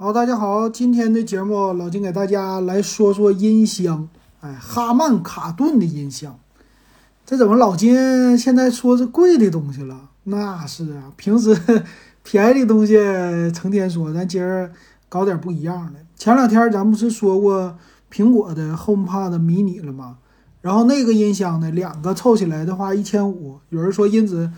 好，大家好，今天的节目老金给大家来说说音箱。哎，哈曼卡顿的音箱，这怎么老金现在说是贵的东西了？那是啊，平时便宜的东西成天说，咱今儿搞点不一样的。前两天咱不是说过苹果的 HomePod mini 了吗？然后那个音箱呢，两个凑起来的话一千五，有人说音质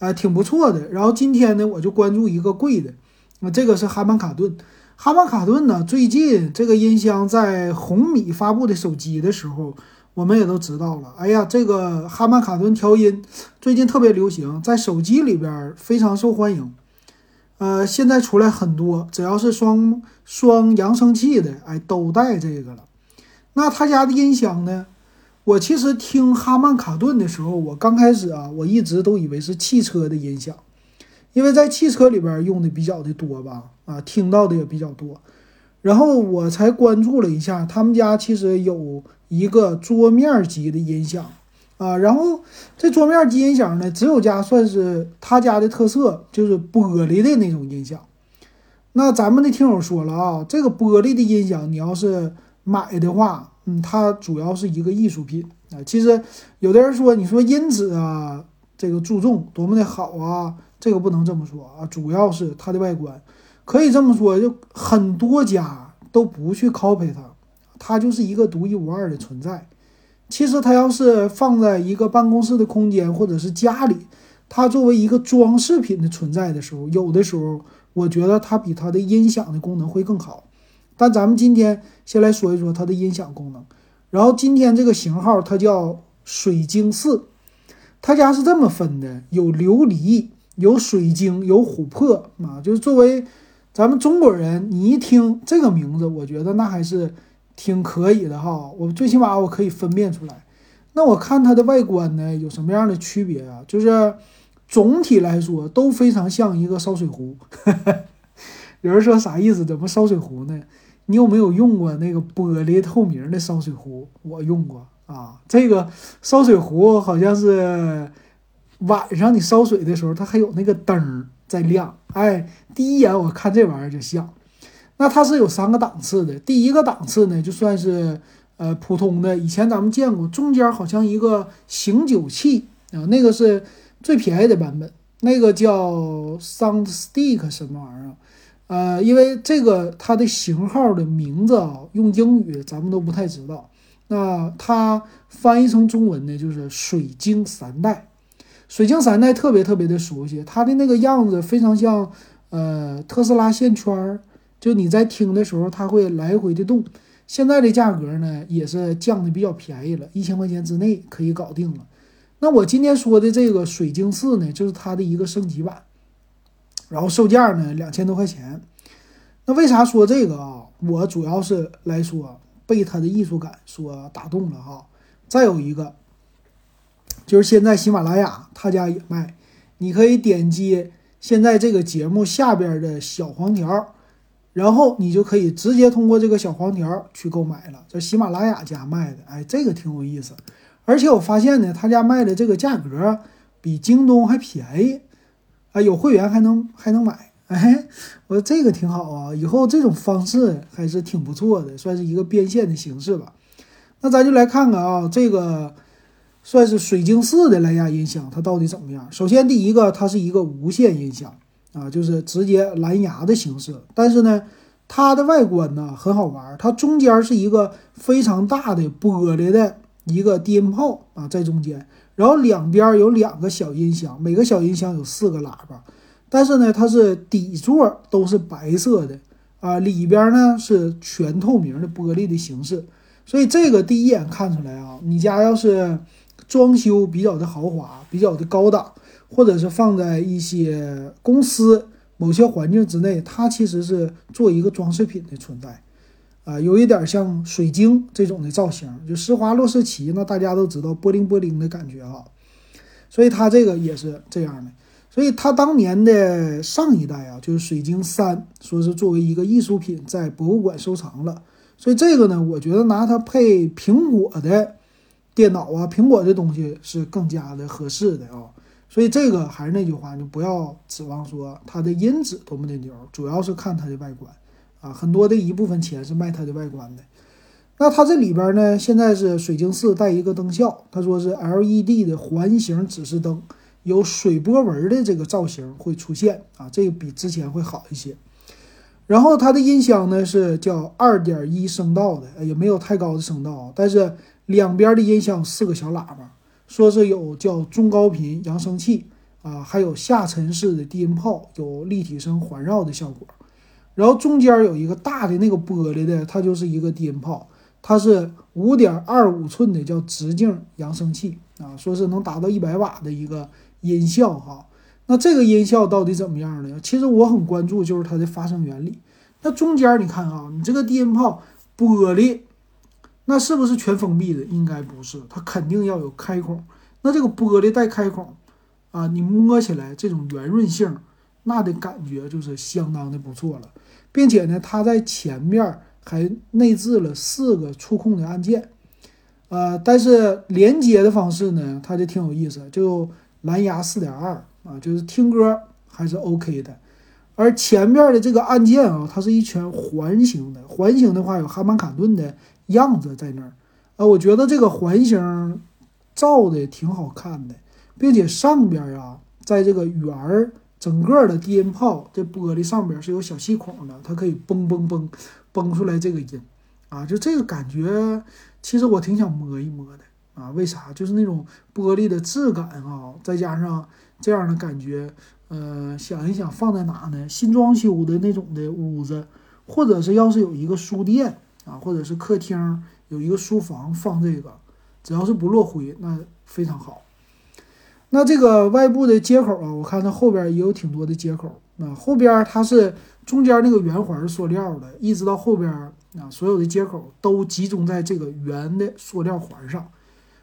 啊挺不错的。然后今天呢，我就关注一个贵的，那这个是哈曼卡顿。哈曼卡顿呢？最近这个音箱在红米发布的手机的时候，我们也都知道了。哎呀，这个哈曼卡顿调音最近特别流行，在手机里边非常受欢迎。呃，现在出来很多，只要是双双扬声器的，哎，都带这个了。那他家的音箱呢？我其实听哈曼卡顿的时候，我刚开始啊，我一直都以为是汽车的音响。因为在汽车里边用的比较的多吧，啊，听到的也比较多，然后我才关注了一下，他们家其实有一个桌面级的音响，啊，然后这桌面级音响呢，只有家算是他家的特色，就是玻璃的那种音响。那咱们的听友说了啊，这个玻璃的音响，你要是买的话，嗯，它主要是一个艺术品啊。其实有的人说，你说音质啊，这个注重多么的好啊。这个不能这么说啊，主要是它的外观，可以这么说，就很多家都不去 copy 它，它就是一个独一无二的存在。其实它要是放在一个办公室的空间或者是家里，它作为一个装饰品的存在的时候，有的时候我觉得它比它的音响的功能会更好。但咱们今天先来说一说它的音响功能，然后今天这个型号它叫水晶四，他家是这么分的，有琉璃。有水晶，有琥珀啊，就是作为咱们中国人，你一听这个名字，我觉得那还是挺可以的哈。我最起码我可以分辨出来。那我看它的外观呢，有什么样的区别啊？就是总体来说都非常像一个烧水壶。有人说啥意思？怎么烧水壶呢？你有没有用过那个玻璃透明的烧水壶？我用过啊，这个烧水壶好像是。晚上你烧水的时候，它还有那个灯儿在亮，哎，第一眼我看这玩意儿就像。那它是有三个档次的，第一个档次呢，就算是呃普通的，以前咱们见过，中间好像一个醒酒器啊，那个是最便宜的版本，那个叫 Sound Stick 什么玩意儿？呃，因为这个它的型号的名字啊，用英语咱们都不太知道，那它翻译成中文呢，就是水晶三代。水晶三代特别特别的熟悉，它的那个样子非常像，呃，特斯拉线圈儿，就你在听的时候，它会来回的动。现在的价格呢，也是降的比较便宜了，一千块钱之内可以搞定了。那我今天说的这个水晶四呢，就是它的一个升级版，然后售价呢两千多块钱。那为啥说这个啊？我主要是来说被它的艺术感所打动了哈。再有一个。就是现在喜马拉雅他家也卖，你可以点击现在这个节目下边的小黄条，然后你就可以直接通过这个小黄条去购买了。这喜马拉雅家卖的，哎，这个挺有意思。而且我发现呢，他家卖的这个价格比京东还便宜，啊，有会员还能还能买。哎，我说这个挺好啊，以后这种方式还是挺不错的，算是一个变现的形式吧。那咱就来看看啊，这个。算是水晶四的蓝牙音响，它到底怎么样？首先，第一个，它是一个无线音响啊，就是直接蓝牙的形式。但是呢，它的外观呢很好玩，它中间是一个非常大的玻璃的一个低音炮啊，在中间，然后两边有两个小音箱，每个小音箱有四个喇叭。但是呢，它是底座都是白色的啊，里边呢是全透明的玻璃的形式，所以这个第一眼看出来啊，你家要是。装修比较的豪华，比较的高档，或者是放在一些公司某些环境之内，它其实是做一个装饰品的存在，啊，有一点像水晶这种的造型，就施华洛世奇，那大家都知道波灵波灵的感觉啊，所以它这个也是这样的，所以它当年的上一代啊，就是水晶三，说是作为一个艺术品在博物馆收藏了，所以这个呢，我觉得拿它配苹果的。电脑啊，苹果的东西是更加的合适的啊，所以这个还是那句话，你不要指望说它的音质多么的牛，主要是看它的外观啊，很多的一部分钱是卖它的外观的。那它这里边呢，现在是水晶四带一个灯效，他说是 LED 的环形指示灯，有水波纹的这个造型会出现啊，这个比之前会好一些。然后它的音箱呢是叫二点一声道的，也没有太高的声道，但是两边的音箱四个小喇叭，说是有叫中高频扬声器啊，还有下沉式的低音炮，有立体声环绕的效果。然后中间有一个大的那个玻璃的，它就是一个低音炮，它是五点二五寸的叫直径扬声器啊，说是能达到一百瓦的一个音效哈。那这个音效到底怎么样呢？其实我很关注，就是它的发声原理。那中间你看啊，你这个低音炮玻璃，那是不是全封闭的？应该不是，它肯定要有开孔。那这个玻璃带开孔啊，你摸起来这种圆润性，那的感觉就是相当的不错了。并且呢，它在前面还内置了四个触控的按键，呃，但是连接的方式呢，它就挺有意思，就蓝牙四点二。啊，就是听歌还是 OK 的，而前面的这个按键啊，它是一圈环形的，环形的话有哈曼卡顿的样子在那儿，啊，我觉得这个环形造的挺好看的，并且上边啊，在这个圆儿整个的低音炮这玻璃上边是有小细孔的，它可以嘣嘣嘣嘣出来这个音，啊，就这个感觉，其实我挺想摸一摸的啊，为啥？就是那种玻璃的质感啊，再加上。这样的感觉，呃，想一想放在哪呢？新装修的那种的屋子，或者是要是有一个书店啊，或者是客厅有一个书房放这个，只要是不落灰，那非常好。那这个外部的接口啊，我看它后边也有挺多的接口。那后边它是中间那个圆环塑料的，一直到后边啊，所有的接口都集中在这个圆的塑料环上。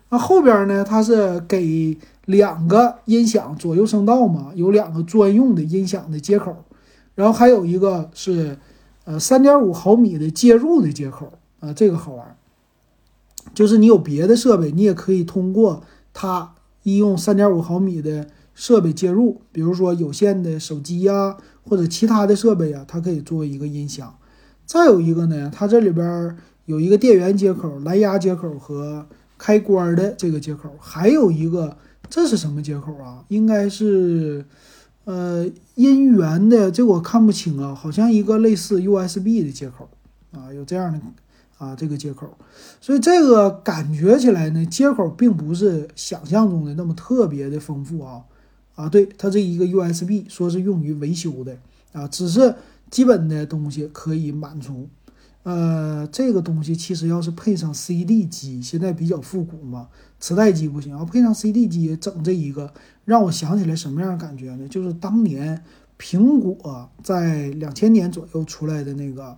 那后边呢，它是给。两个音响左右声道嘛，有两个专用的音响的接口，然后还有一个是呃三点五毫米的接入的接口啊，这个好玩，就是你有别的设备，你也可以通过它医用三点五毫米的设备接入，比如说有线的手机呀，或者其他的设备啊，它可以作为一个音响。再有一个呢，它这里边有一个电源接口、蓝牙接口和开关的这个接口，还有一个。这是什么接口啊？应该是，呃，音源的，这我看不清啊，好像一个类似 USB 的接口啊，有这样的啊这个接口，所以这个感觉起来呢，接口并不是想象中的那么特别的丰富啊啊，对，它这一个 USB 说是用于维修的啊，只是基本的东西可以满足。呃，这个东西其实要是配上 CD 机，现在比较复古嘛，磁带机不行，要配上 CD 机，整这一个让我想起来什么样的感觉呢？就是当年苹果在两千年左右出来的那个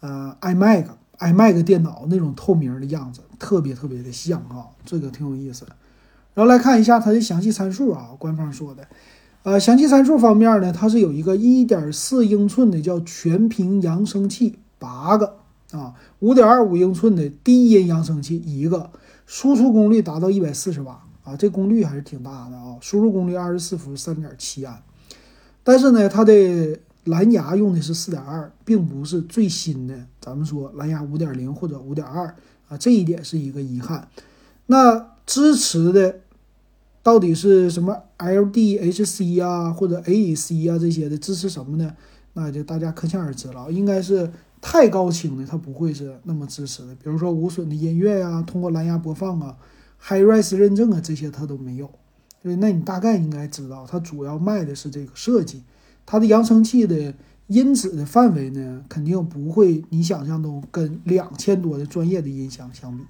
呃 iMac iMac 电脑那种透明的样子，特别特别的像啊，这个挺有意思的。然后来看一下它的详细参数啊，官方说的，呃，详细参数方面呢，它是有一个一点四英寸的叫全屏扬声器。八个啊，五点二五英寸的低音扬声器一个，输出功率达到一百四十瓦啊，这功率还是挺大的啊。输入功率二十四伏，三点七安。但是呢，它的蓝牙用的是四点二，并不是最新的。咱们说蓝牙五点零或者五点二啊，这一点是一个遗憾。那支持的到底是什么 LDHC 啊，或者 AAC 啊这些的支持什么呢？那就大家可想而知了，应该是。太高清的它不会是那么支持的，比如说无损的音乐呀，通过蓝牙播放啊，HiRes 认证啊，这些它都没有。所以那你大概应该知道，它主要卖的是这个设计，它的扬声器的音质的范围呢，肯定不会你想象中跟两千多的专业的音箱相比。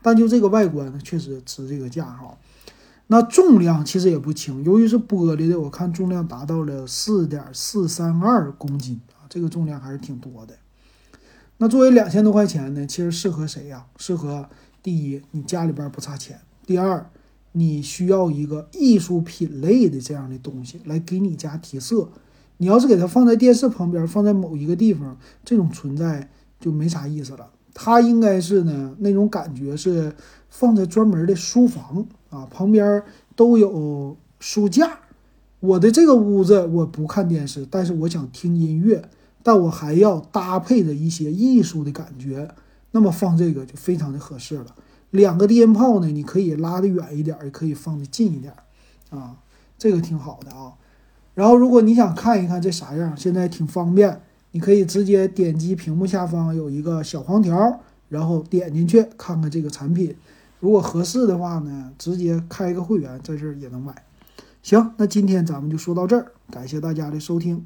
但就这个外观呢，确实值这个价哈。那重量其实也不轻，由于是玻璃的，我看重量达到了四点四三二公斤啊，这个重量还是挺多的。那作为两千多块钱呢，其实适合谁呀？适合第一，你家里边不差钱；第二，你需要一个艺术品类的这样的东西来给你家提色。你要是给它放在电视旁边，放在某一个地方，这种存在就没啥意思了。它应该是呢，那种感觉是放在专门的书房啊，旁边都有书架。我的这个屋子我不看电视，但是我想听音乐。但我还要搭配着一些艺术的感觉，那么放这个就非常的合适了。两个低音炮呢，你可以拉得远一点，也可以放得近一点，啊，这个挺好的啊。然后如果你想看一看这啥样，现在挺方便，你可以直接点击屏幕下方有一个小黄条，然后点进去看看这个产品。如果合适的话呢，直接开一个会员在这儿也能买。行，那今天咱们就说到这儿，感谢大家的收听。